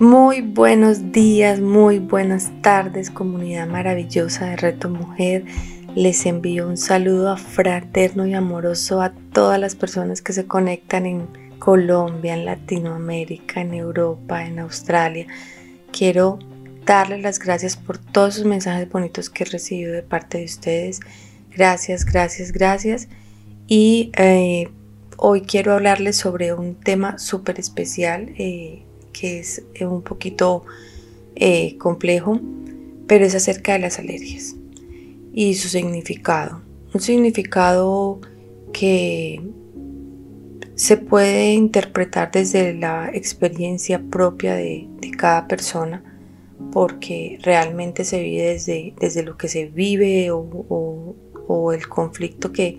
Muy buenos días, muy buenas tardes, comunidad maravillosa de Reto Mujer. Les envío un saludo fraterno y amoroso a todas las personas que se conectan en Colombia, en Latinoamérica, en Europa, en Australia. Quiero darles las gracias por todos sus mensajes bonitos que he recibido de parte de ustedes. Gracias, gracias, gracias. Y eh, hoy quiero hablarles sobre un tema súper especial. Eh, que es eh, un poquito eh, complejo, pero es acerca de las alergias y su significado. Un significado que se puede interpretar desde la experiencia propia de, cada persona, porque realmente se vive desde, desde lo que se vive o, el conflicto que,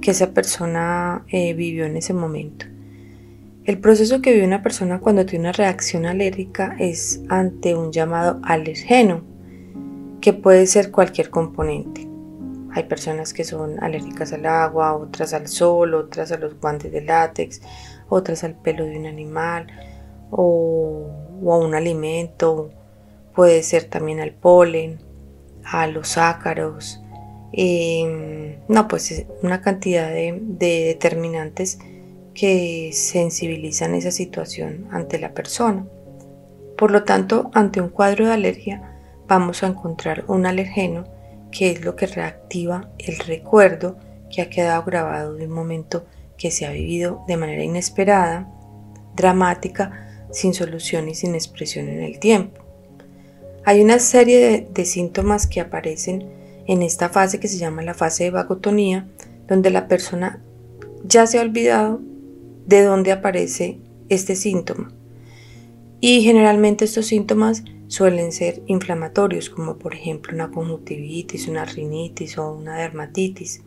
que esa persona eh, vivió en ese momento. El proceso que vive una persona cuando tiene una reacción alérgica es ante un llamado alergeno, que puede ser cualquier componente. Hay personas que son alérgicas al agua, otras al sol, otras a los guantes de látex, otras al pelo de un animal o, a un alimento. Puede ser también al polen, a los ácaros. Em, no, pues una cantidad de determinantes que sensibilizan esa situación ante la persona. Por lo tanto, ante un cuadro de alergia vamos a encontrar un alergeno que es lo que reactiva el recuerdo que ha quedado grabado de un momento que se ha vivido de manera inesperada, dramática, sin solución y sin expresión en el tiempo. Hay una serie de, síntomas que aparecen en esta fase que se llama la fase de vagotonía, donde la persona ya se ha olvidado de dónde aparece este síntoma. Y generalmente estos síntomas suelen ser inflamatorios, como por ejemplo una conjuntivitis, una rinitis o una dermatitis.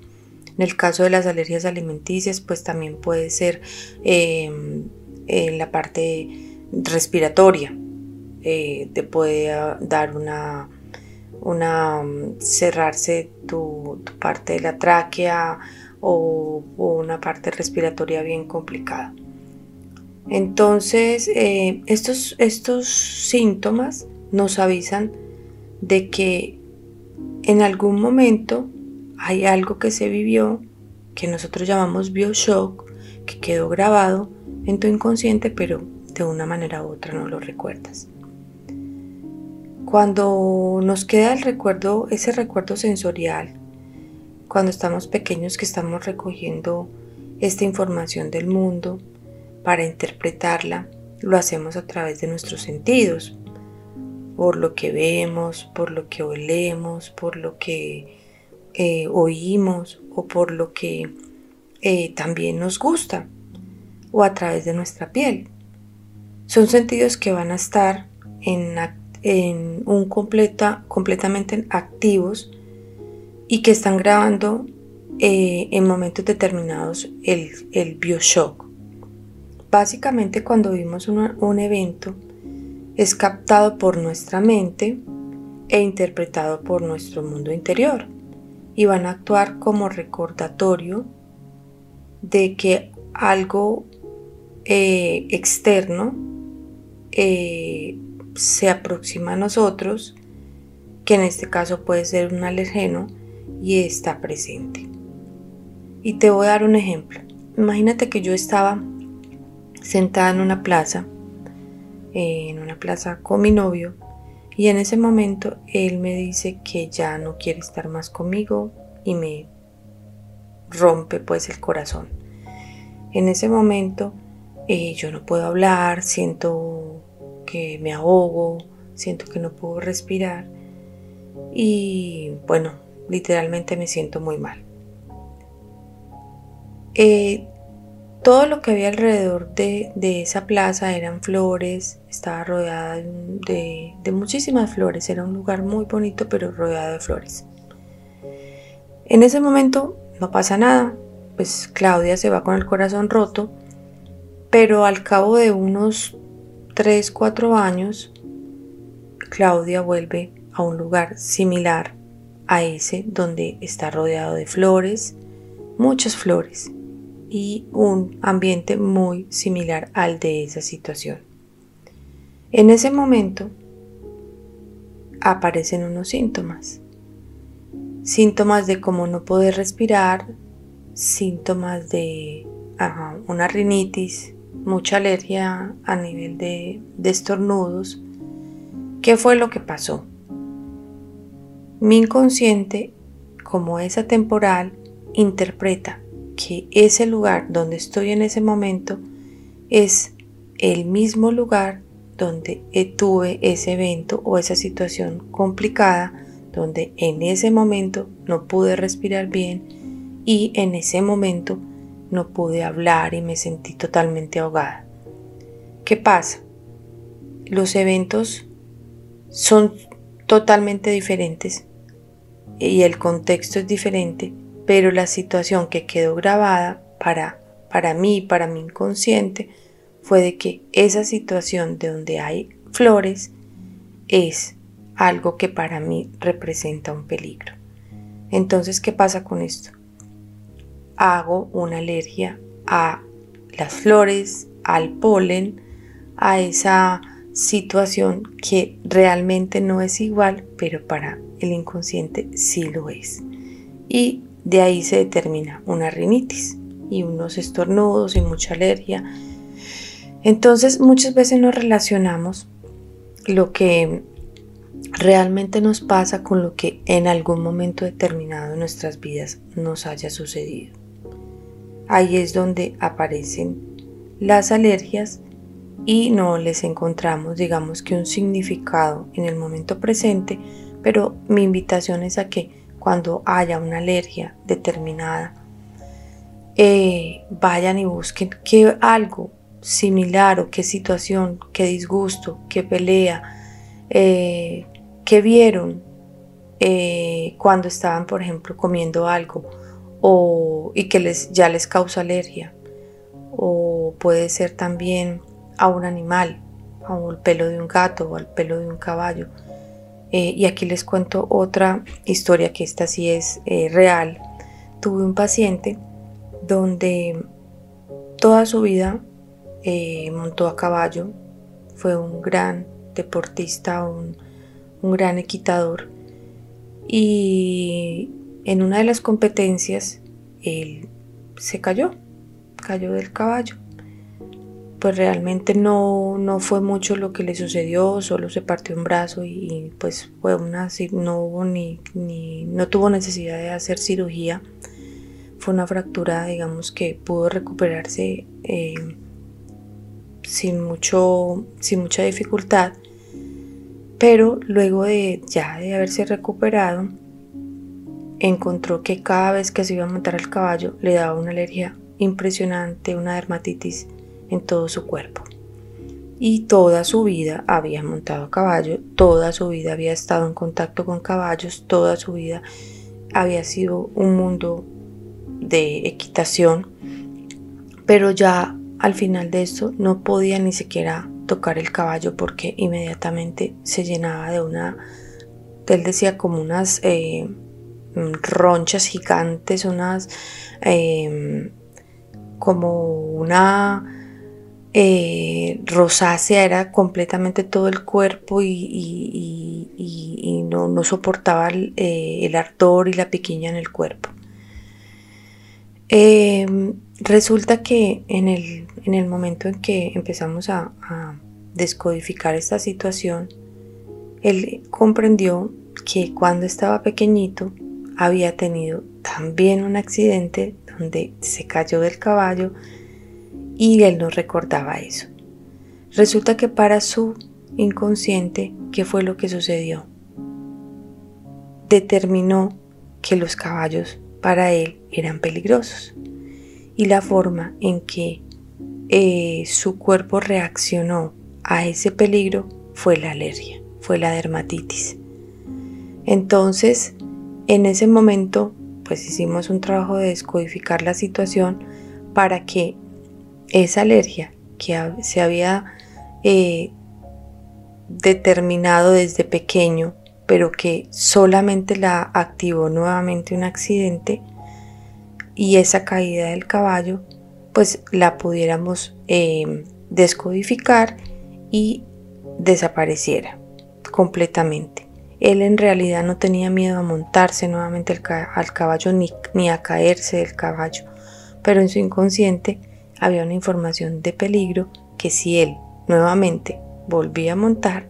En el caso de las alergias alimenticias, pues también puede ser em, en la parte respiratoria. Eh, te puede dar una, una cerrarse tu, tu parte de la tráquea o, una parte respiratoria bien complicada. Entonces, eh, estos, estos síntomas nos avisan de que en algún momento hay algo que se vivió, que nosotros llamamos bioshock, que quedó grabado en tu inconsciente, pero de una manera u otra no lo recuerdas. Cuando nos queda el recuerdo, ese recuerdo sensorial, cuando estamos pequeños que estamos recogiendo esta información del mundo para interpretarla, lo hacemos a través de nuestros sentidos, por lo que vemos, por lo que olemos, por lo que eh, oímos o por lo que eh, también nos gusta o a través de nuestra piel. Son sentidos que van a estar en, un completa, completamente activos y que están grabando eh, en momentos determinados el, el bioshock. Básicamente cuando vimos un evento es captado por nuestra mente e interpretado por nuestro mundo interior y van a actuar como recordatorio de que algo eh, externo eh, se aproxima a nosotros, que en este caso puede ser un alergeno, y está presente. Y te voy a dar un ejemplo. Imagínate que yo estaba sentada en una plaza, en una plaza con mi novio, y en ese momento él me dice que ya no quiere estar más conmigo y me rompe pues el corazón. En ese momento eh, yo no puedo hablar, siento que me ahogo, siento que no puedo respirar y bueno, literalmente me siento muy mal. Eh, Todo lo que había alrededor de, esa plaza eran flores, estaba rodeada de, de muchísimas flores, era un lugar muy bonito pero rodeado de flores. En ese momento no pasa nada, pues Claudia se va con el corazón roto, pero al cabo de unos 3, 4 años, Claudia vuelve a un lugar similar a ese donde está rodeado de flores, muchas flores y un ambiente muy similar al de esa situación. En ese momento aparecen unos síntomas. Síntomas de cómo no poder respirar, síntomas de una rinitis, mucha alergia a nivel de, de estornudos. ¿Qué fue lo que pasó? Mi inconsciente, como es atemporal, interpreta que ese lugar donde estoy en ese momento es el mismo lugar donde tuve ese evento o esa situación complicada, donde en ese momento no pude respirar bien y en ese momento no pude hablar y me sentí totalmente ahogada. ¿Qué pasa? Los eventos son totalmente diferentes y el contexto es diferente, pero la situación que quedó grabada para, para mí, para mi inconsciente, fue de que esa situación de donde hay flores es algo que para mí representa un peligro. Entonces, ¿qué pasa con esto? Hago una alergia a las flores, al polen, a esa situación que realmente no es igual, pero para el inconsciente sí lo es. Y de ahí se determina una rinitis y unos estornudos y mucha alergia. Entonces muchas veces nos relacionamos lo que realmente nos pasa con lo que en algún momento determinado en nuestras vidas nos haya sucedido. Ahí es donde aparecen las alergias y no les encontramos, digamos que un significado en el momento presente, pero mi invitación es a que cuando haya una alergia determinada, eh, vayan y busquen qué algo similar o qué situación, qué disgusto, qué pelea, eh, qué vieron eh, cuando estaban, por ejemplo, comiendo algo o, y que les, ya les causa alergia. O puede ser también a un animal, al pelo de un gato o al pelo de un caballo. Eh, y aquí les cuento otra historia que esta sí es eh, real. Tuve un paciente donde toda su vida eh, montó a caballo, fue un gran deportista, un, un gran equitador y en una de las competencias él se cayó, cayó del caballo pues realmente no, no fue mucho lo que le sucedió, solo se partió un brazo y, pues fue una, no hubo ni, no tuvo necesidad de hacer cirugía. Fue una fractura, digamos, que pudo recuperarse eh, sin, mucho, sin mucha dificultad. Pero luego de ya de haberse recuperado, encontró que cada vez que se iba a montar al caballo le daba una alergia impresionante, una dermatitis en todo su cuerpo. Y toda su vida había montado a caballo, toda su vida había estado en contacto con caballos, toda su vida había sido un mundo de equitación, pero ya al final de esto no podía ni siquiera tocar el caballo porque inmediatamente se llenaba de una, él decía como unas eh, ronchas gigantes, unas eh, como una eh, rosácea, era completamente todo el cuerpo y, no, soportaba eh, el, ardor y la piquiña en el cuerpo. Em, resulta que en el, en el, momento en que empezamos a, a descodificar esta situación, él comprendió que cuando estaba pequeñito había tenido también un accidente donde se cayó del caballo, y él no recordaba eso. Resulta que para su inconsciente, ¿qué fue lo que sucedió? Determinó que los caballos para él eran peligrosos y la forma en que eh, su cuerpo reaccionó a ese peligro fue la alergia, fue la dermatitis. Entonces, en ese momento, pues hicimos un trabajo de descodificar la situación para que esa alergia que se había eh, determinado desde pequeño, pero que solamente la activó nuevamente un accidente y esa caída del caballo, pues la pudiéramos eh, descodificar y desapareciera completamente. Él en realidad no tenía miedo a montarse nuevamente al, caballo ni, ni a caerse del caballo, pero en su inconsciente había una información de peligro que si él nuevamente volvía a montar,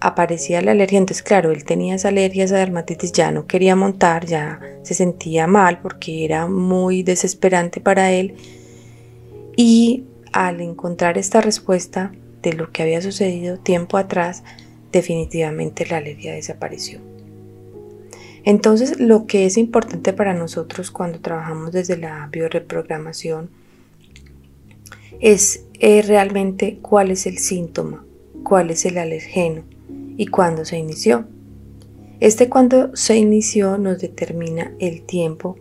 aparecía la alergia. Entonces, claro, él tenía esa alergia, esa dermatitis, ya no quería montar, ya se sentía mal porque era muy desesperante para él. Y al encontrar esta respuesta de lo que había sucedido tiempo atrás, definitivamente la alergia desapareció. Entonces, lo que es importante para nosotros cuando trabajamos desde la bioreprogramación es realmente cuál es el síntoma, cuál es el alergeno y cuándo se inició. Este cuando se inició nos determina el tiempo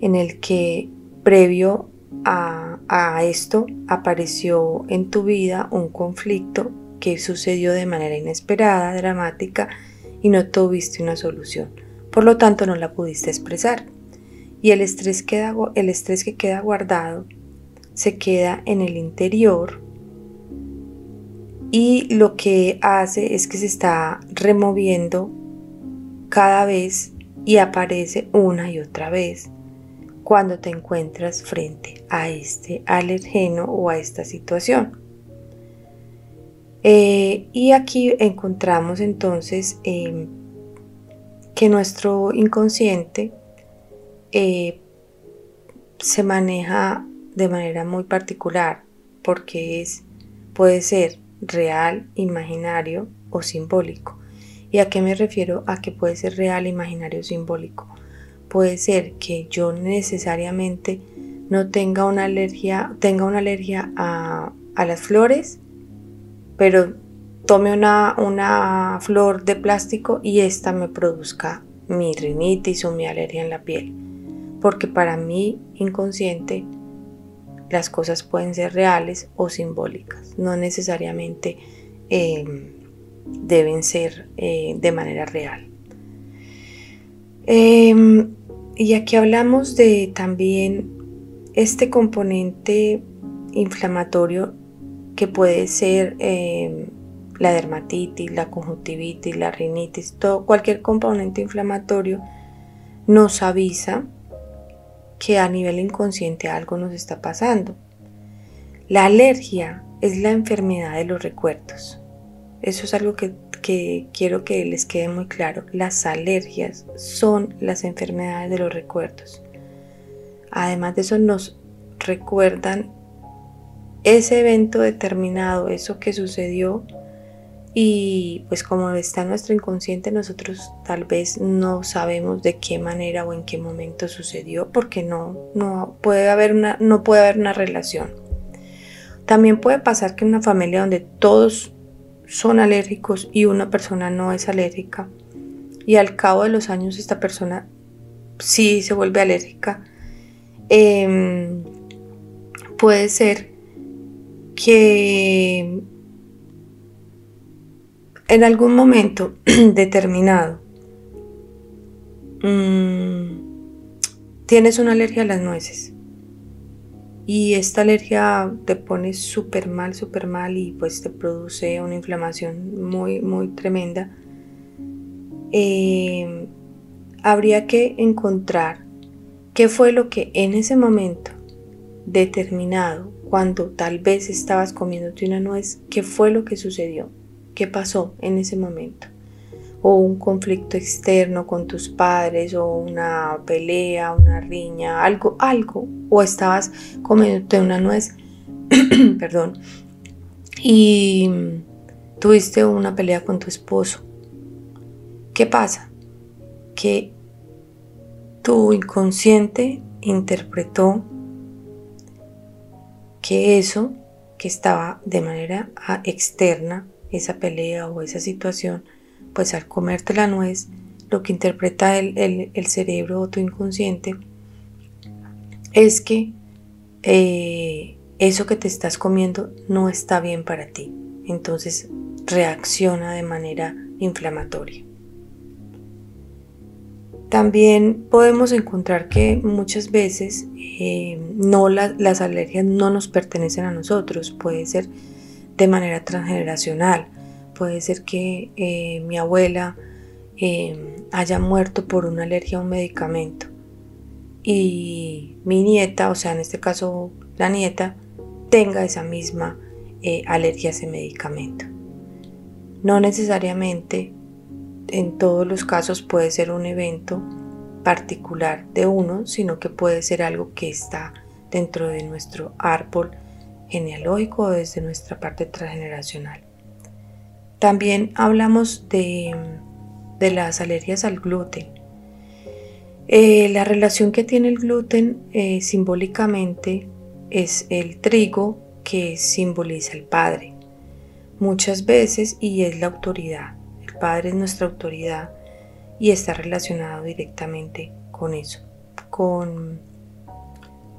en el que previo a, a esto apareció en tu vida un conflicto que sucedió de manera inesperada, dramática y no tuviste una solución. Por lo tanto no la pudiste expresar. Y el estrés, queda, el estrés que queda guardado se queda en el interior y lo que hace es que se está removiendo cada vez y aparece una y otra vez cuando te encuentras frente a este alergeno o a esta situación. Eh, y aquí encontramos entonces em, que nuestro inconsciente eh, se maneja de manera muy particular porque es, puede ser real, imaginario o simbólico. ¿Y a qué me refiero? A que puede ser real, imaginario o simbólico. Puede ser que yo necesariamente no tenga una alergia, tenga una alergia a, a las flores, pero tome una, una flor de plástico y esta me produzca mi rinitis o mi alergia en la piel. Porque para mí inconsciente las cosas pueden ser reales o simbólicas, no necesariamente em, deben ser eh, de manera real. Em, y aquí hablamos de también este componente inflamatorio que puede ser em, la dermatitis, la conjuntivitis, la rinitis, todo, cualquier componente inflamatorio nos avisa que a nivel inconsciente algo nos está pasando. La alergia es la enfermedad de los recuerdos. Eso es algo que, quiero que les quede muy claro. Las alergias son las enfermedades de los recuerdos. Además de eso nos recuerdan ese evento determinado, eso que sucedió y pues como está nuestro inconsciente, nosotros tal vez no sabemos de qué manera o en qué momento sucedió porque no, no, puede, haber una, no puede haber una relación. También puede pasar que en una familia donde todos son alérgicos y una persona no es alérgica y al cabo de los años esta persona sí se vuelve alérgica, em, puede ser que en algún momento determinado mm, tienes una alergia a las nueces. Y esta alergia te pone súper mal, súper mal y pues te produce una inflamación muy, muy tremenda, eh, habría que encontrar qué fue lo que en ese momento determinado, cuando tal vez estabas comiéndote una nuez, qué fue lo que sucedió qué pasó en ese momento. O un conflicto externo con tus padres, o una pelea, una riña, algo, algo. O estabas comiéndote una nuez, perdón, y tuviste una pelea con tu esposo. ¿Qué pasa? Que tu inconsciente interpretó que eso que estaba de manera ah, externa, esa pelea o esa situación, pues al comerte la nuez, lo que interpreta el, cerebro o tu inconsciente es que eh, eso que te estás comiendo no está bien para ti. Entonces reacciona de manera inflamatoria. También podemos encontrar que muchas veces eh, no las alergias no nos pertenecen a nosotros, puede ser de manera transgeneracional, puede ser que eh, mi abuela eh, haya muerto por una alergia a un medicamento y mi nieta, o sea en este caso la nieta, tenga esa misma alergia a ese medicamento. No necesariamente en todos los casos puede ser un evento particular de uno, sino que puede ser algo que está dentro de nuestro árbol genealógico desde nuestra parte transgeneracional. También hablamos de, las alergias al gluten. Eh, la relación que tiene el gluten eh, simbólicamente es el trigo que simboliza el padre. Muchas veces y es la autoridad. Padre es nuestra autoridad y está relacionado directamente con eso, con,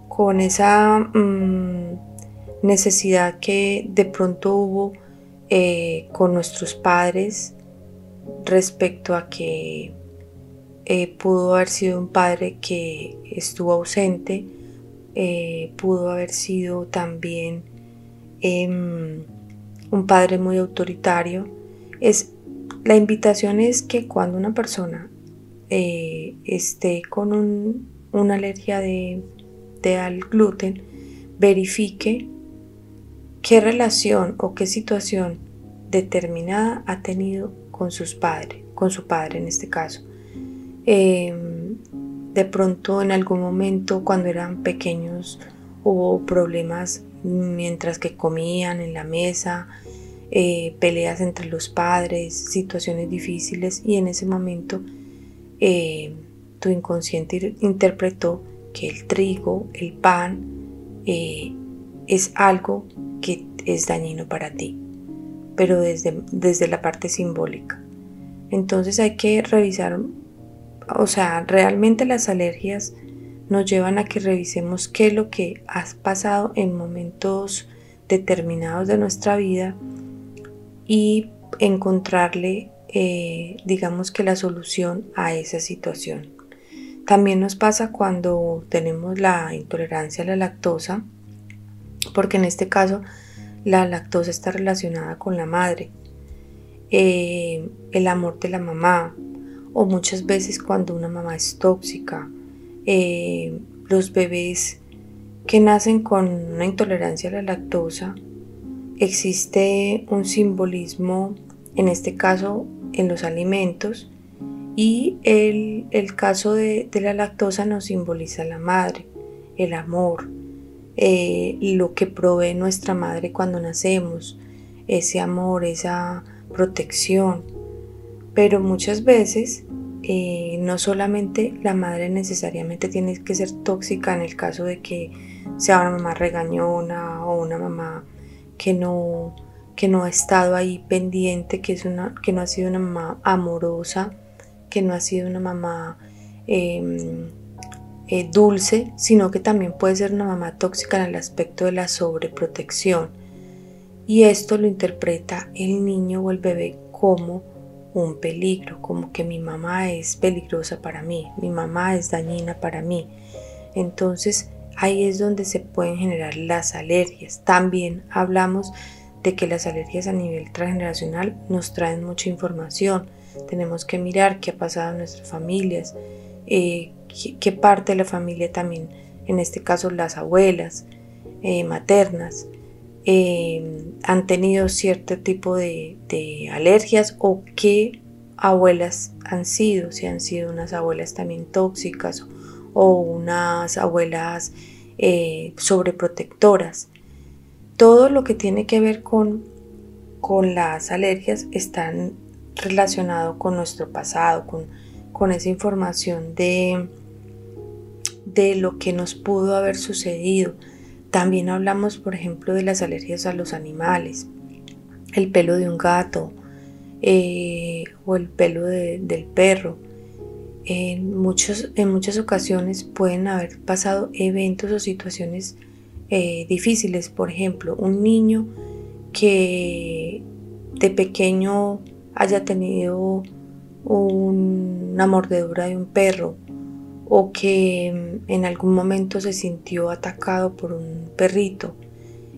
con esa mm, necesidad que de pronto hubo eh, con nuestros padres respecto a que eh, pudo haber sido un padre que estuvo ausente, eh, pudo haber sido también em, un padre muy autoritario. Es la invitación es que cuando una persona esté con una alergia de, al gluten, verifique qué relación o qué situación determinada ha tenido con sus padres, con su padre en este caso. Em, de pronto en algún momento cuando eran pequeños hubo problemas mientras que comían en la mesa, eh, peleas entre los padres, situaciones difíciles y en ese momento eh, tu inconsciente interpretó que el trigo, el pan, eh, es algo que es dañino para ti, pero desde, desde la parte simbólica. Entonces hay que revisar, o sea, realmente las alergias nos llevan a que revisemos qué es lo que has pasado en momentos determinados de nuestra vida y encontrarle, eh, digamos que la solución a esa situación. También nos pasa cuando tenemos la intolerancia a la lactosa, porque en este caso la lactosa está relacionada con la madre, eh, el amor de la mamá, o muchas veces cuando una mamá es tóxica, eh, los bebés que nacen con una intolerancia a la lactosa existe un simbolismo, en este caso en los alimentos, y el, caso de, la lactosa nos simboliza la madre, el amor, eh, lo que provee nuestra madre cuando nacemos, ese amor, esa protección. Pero muchas veces eh, no solamente la madre necesariamente tiene que ser tóxica en el caso de que sea una mamá regañona o una mamá que no, que no ha estado ahí pendiente, que, es una, que no ha sido una mamá amorosa, que no ha sido una mamá em, eh, dulce, sino que también puede ser una mamá tóxica en el aspecto de la sobreprotección. Y esto lo interpreta el niño o el bebé como un peligro, como que mi mamá es peligrosa para mí, mi mamá es dañina para mí. Entonces, ahí es donde se pueden generar las alergias. También hablamos de que las alergias a nivel transgeneracional nos traen mucha información. Tenemos que mirar qué ha pasado en nuestras familias, eh, qué, parte de la familia también, en este caso las abuelas eh, maternas, eh, han tenido cierto tipo de, alergias o qué abuelas han sido, si han sido unas abuelas también tóxicas o unas abuelas eh, sobreprotectoras. Todo lo que tiene que ver con, las alergias están relacionado con nuestro pasado, con esa información de, de lo que nos pudo haber sucedido. también hablamos, por ejemplo, de las alergias a los animales, el pelo de un gato eh, o el pelo del perro. En, muchos, en muchas ocasiones pueden haber pasado eventos o situaciones eh, difíciles. Por ejemplo, un niño que de pequeño haya tenido una mordedura de un perro o que mm, en algún momento se sintió atacado por un perrito.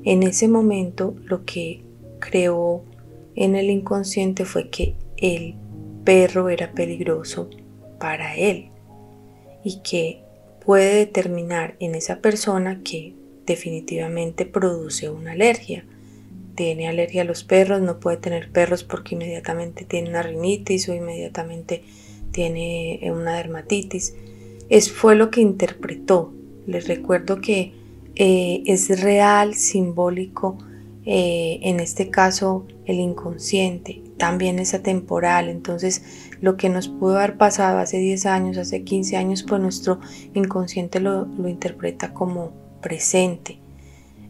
En ese momento lo que creó en el inconsciente fue que el perro era peligroso para él y que puede determinar en esa persona que definitivamente produce una alergia. Tiene alergia a los perros, no puede tener perros porque inmediatamente tiene una rinitis o inmediatamente tiene una dermatitis. Es, fue lo que interpretó. Les recuerdo que eh, es real, simbólico, eh, en este caso el inconsciente, también es atemporal. Entonces, lo que nos pudo haber pasado hace 10 años, hace 15 años, pues nuestro inconsciente lo, interpreta como presente.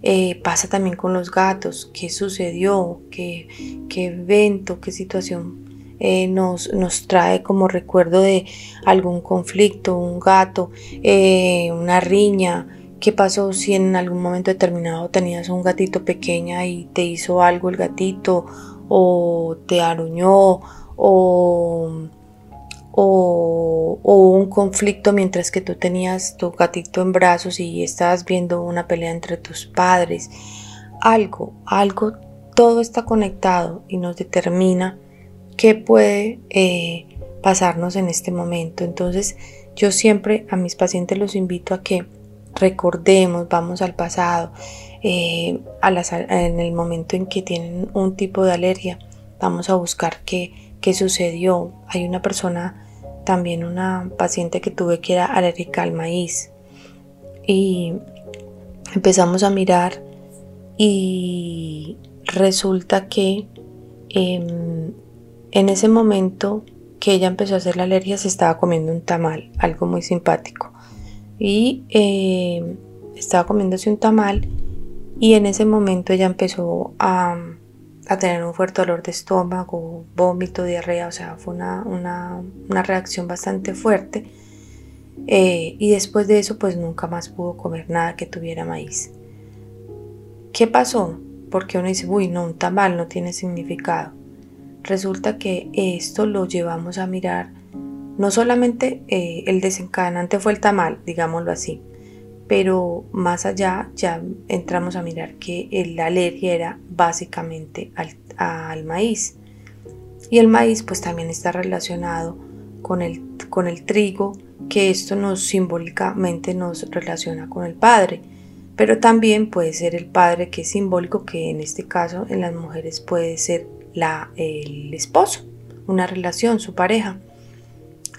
Eh, pasa también con los gatos, qué sucedió, qué, qué evento, qué situación eh, nos, nos, trae como recuerdo de algún conflicto, un gato, eh, una riña. ¿Qué pasó si en algún momento determinado tenías un gatito pequeña y te hizo algo el gatito o te aruñó o, o, o, un conflicto mientras que tú tenías tu gatito en brazos y estabas viendo una pelea entre tus padres? Algo, algo, todo está conectado y nos determina qué puede eh, pasarnos en este momento. Entonces yo siempre a mis pacientes los invito a que recordemos, vamos al pasado, eh, en el momento en que tienen un tipo de alergia, vamos a buscar qué, qué sucedió. Hay una persona, también una paciente que tuve que era alérgica al maíz y empezamos a mirar y resulta que em, en ese momento que ella empezó a hacer la alergia se estaba comiendo un tamal, algo muy simpático. Y eh, estaba comiéndose un tamal y en ese momento ella empezó a, tener un fuerte dolor de estómago, vómito, diarrea, o sea, fue una, reacción bastante fuerte. Eh, y después de eso pues nunca más pudo comer nada que tuviera maíz. ¿Qué pasó? Porque uno dice, uy, no, un tamal no tiene significado resulta que esto lo llevamos a mirar, no solamente eh, el desencadenante fue el tamal, digámoslo así, pero más allá ya entramos a mirar que la alergia era básicamente al, al, maíz. Y el maíz pues también está relacionado con el, con el trigo, que esto nos simbólicamente nos relaciona con el padre. Pero también puede ser el padre que es simbólico, que en este caso en las mujeres puede ser el esposo, una relación, su pareja.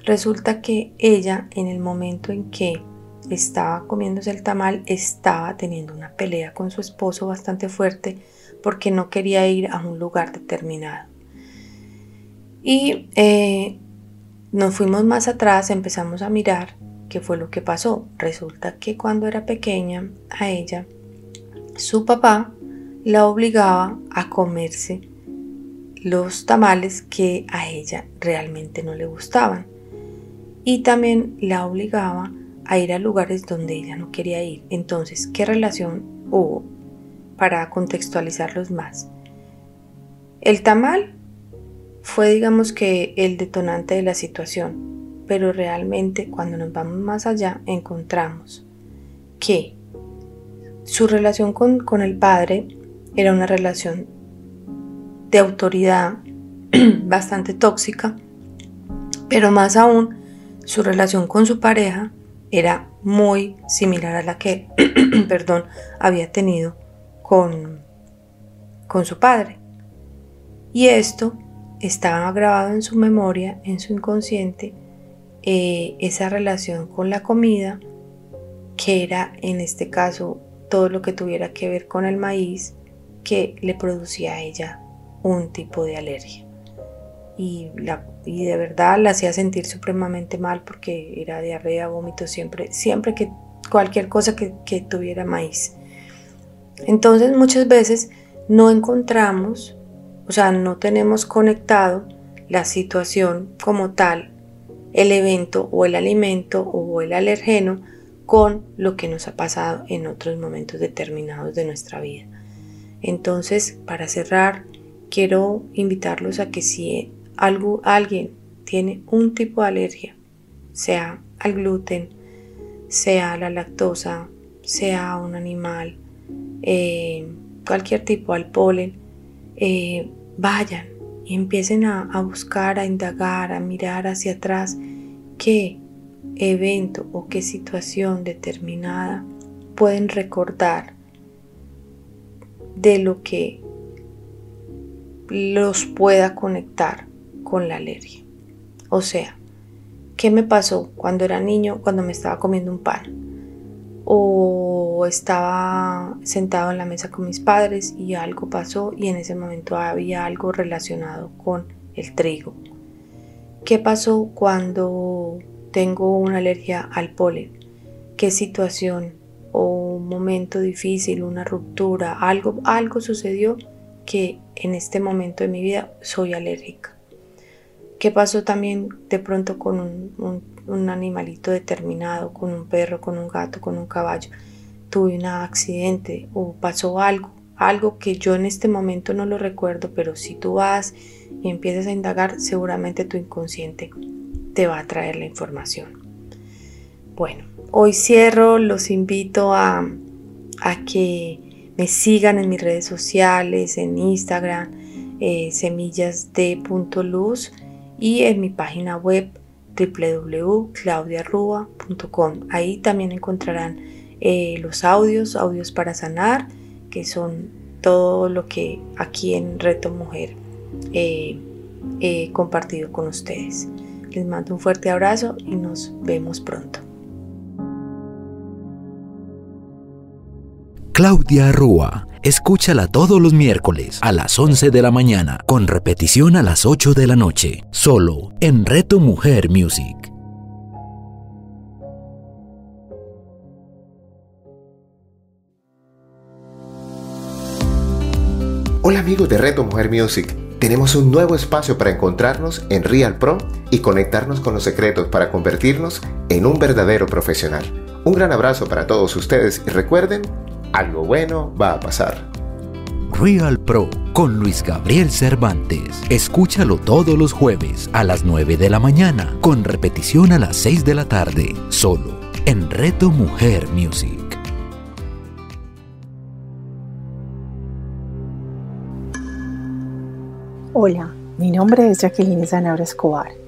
Resulta que ella en el momento en que estaba comiéndose el tamal estaba teniendo una pelea con su esposo bastante fuerte porque no quería ir a un lugar determinado. Y eh, nos fuimos más atrás, empezamos a mirar qué fue lo que pasó. Resulta que cuando era pequeña a ella, su papá la obligaba a comerse los tamales que a ella realmente no le gustaban. Y también la obligaba a ir a lugares donde ella no quería ir. Entonces, ¿qué relación hubo? Para contextualizarlos más. El tamal fue, digamos que, el detonante de la situación, pero realmente cuando nos vamos más allá encontramos que su relación con, con el padre era una relación de autoridad bastante tóxica, pero más aún su relación con su pareja era muy similar a la que, perdón, había tenido con, con su padre. Y esto estaba grabado en su memoria, en su inconsciente, eh, esa relación con la comida, que era en este caso todo lo que tuviera que ver con el maíz que le producía a ella un tipo de alergia. Y, la, y de verdad la hacía sentir supremamente mal porque era diarrea, vómito siempre, siempre que cualquier cosa que, tuviera maíz. Entonces muchas veces no encontramos, o sea, no tenemos conectado la situación como tal, el evento o el alimento o el alergeno con lo que nos ha pasado en otros momentos determinados de nuestra vida. Entonces, para cerrar, quiero invitarlos a que si algo, alguien tiene un tipo de alergia, sea al gluten, sea a la lactosa, sea a un animal, eh, cualquier tipo, al polen, eh, vayan y empiecen a, a buscar, a indagar, a mirar hacia atrás qué evento o qué situación determinada pueden recordar de lo que los pueda conectar con la alergia. O sea, ¿qué me pasó cuando era niño cuando me estaba comiendo un pan? O estaba sentado en la mesa con mis padres y algo pasó y en ese momento había algo relacionado con el trigo. ¿Qué pasó cuando tengo una alergia al polen? ¿Qué situación o un momento difícil, una ruptura, algo, algo sucedió que en este momento de mi vida soy alérgica. ¿Qué pasó también de pronto con un, animalito determinado, con un perro, con un gato, con un caballo? Tuve un accidente o pasó algo, algo que yo en este momento no lo recuerdo, pero si tú vas y empiezas a indagar, seguramente tu inconsciente te va a traer la información. Bueno, hoy cierro, los invito a, a que me sigan en mis redes sociales, en Instagram, eh, semillas de punto luz y en mi página web www.claudiarrua.com. Ahí también encontrarán eh, los audios, audios para sanar, que son todo lo que aquí en Reto Mujer eh, he compartido con ustedes. Les mando un fuerte abrazo y nos vemos pronto. Claudia Rúa. Escúchala todos los miércoles a las 11 de la mañana, con repetición a las 8 de la noche, solo en Reto Mujer Music. Hola amigos de Reto Mujer Music. Tenemos un nuevo espacio para encontrarnos en Real Pro y conectarnos con los secretos para convertirnos en un verdadero profesional. Un gran abrazo para todos ustedes y recuerden algo bueno va a pasar. Real Pro con Luis Gabriel Cervantes. Escúchalo todos los jueves a las 9 de la mañana, con repetición a las 6 de la tarde, solo en Reto Mujer Music. Hola, mi nombre es Jacqueline Zanabra Escobar.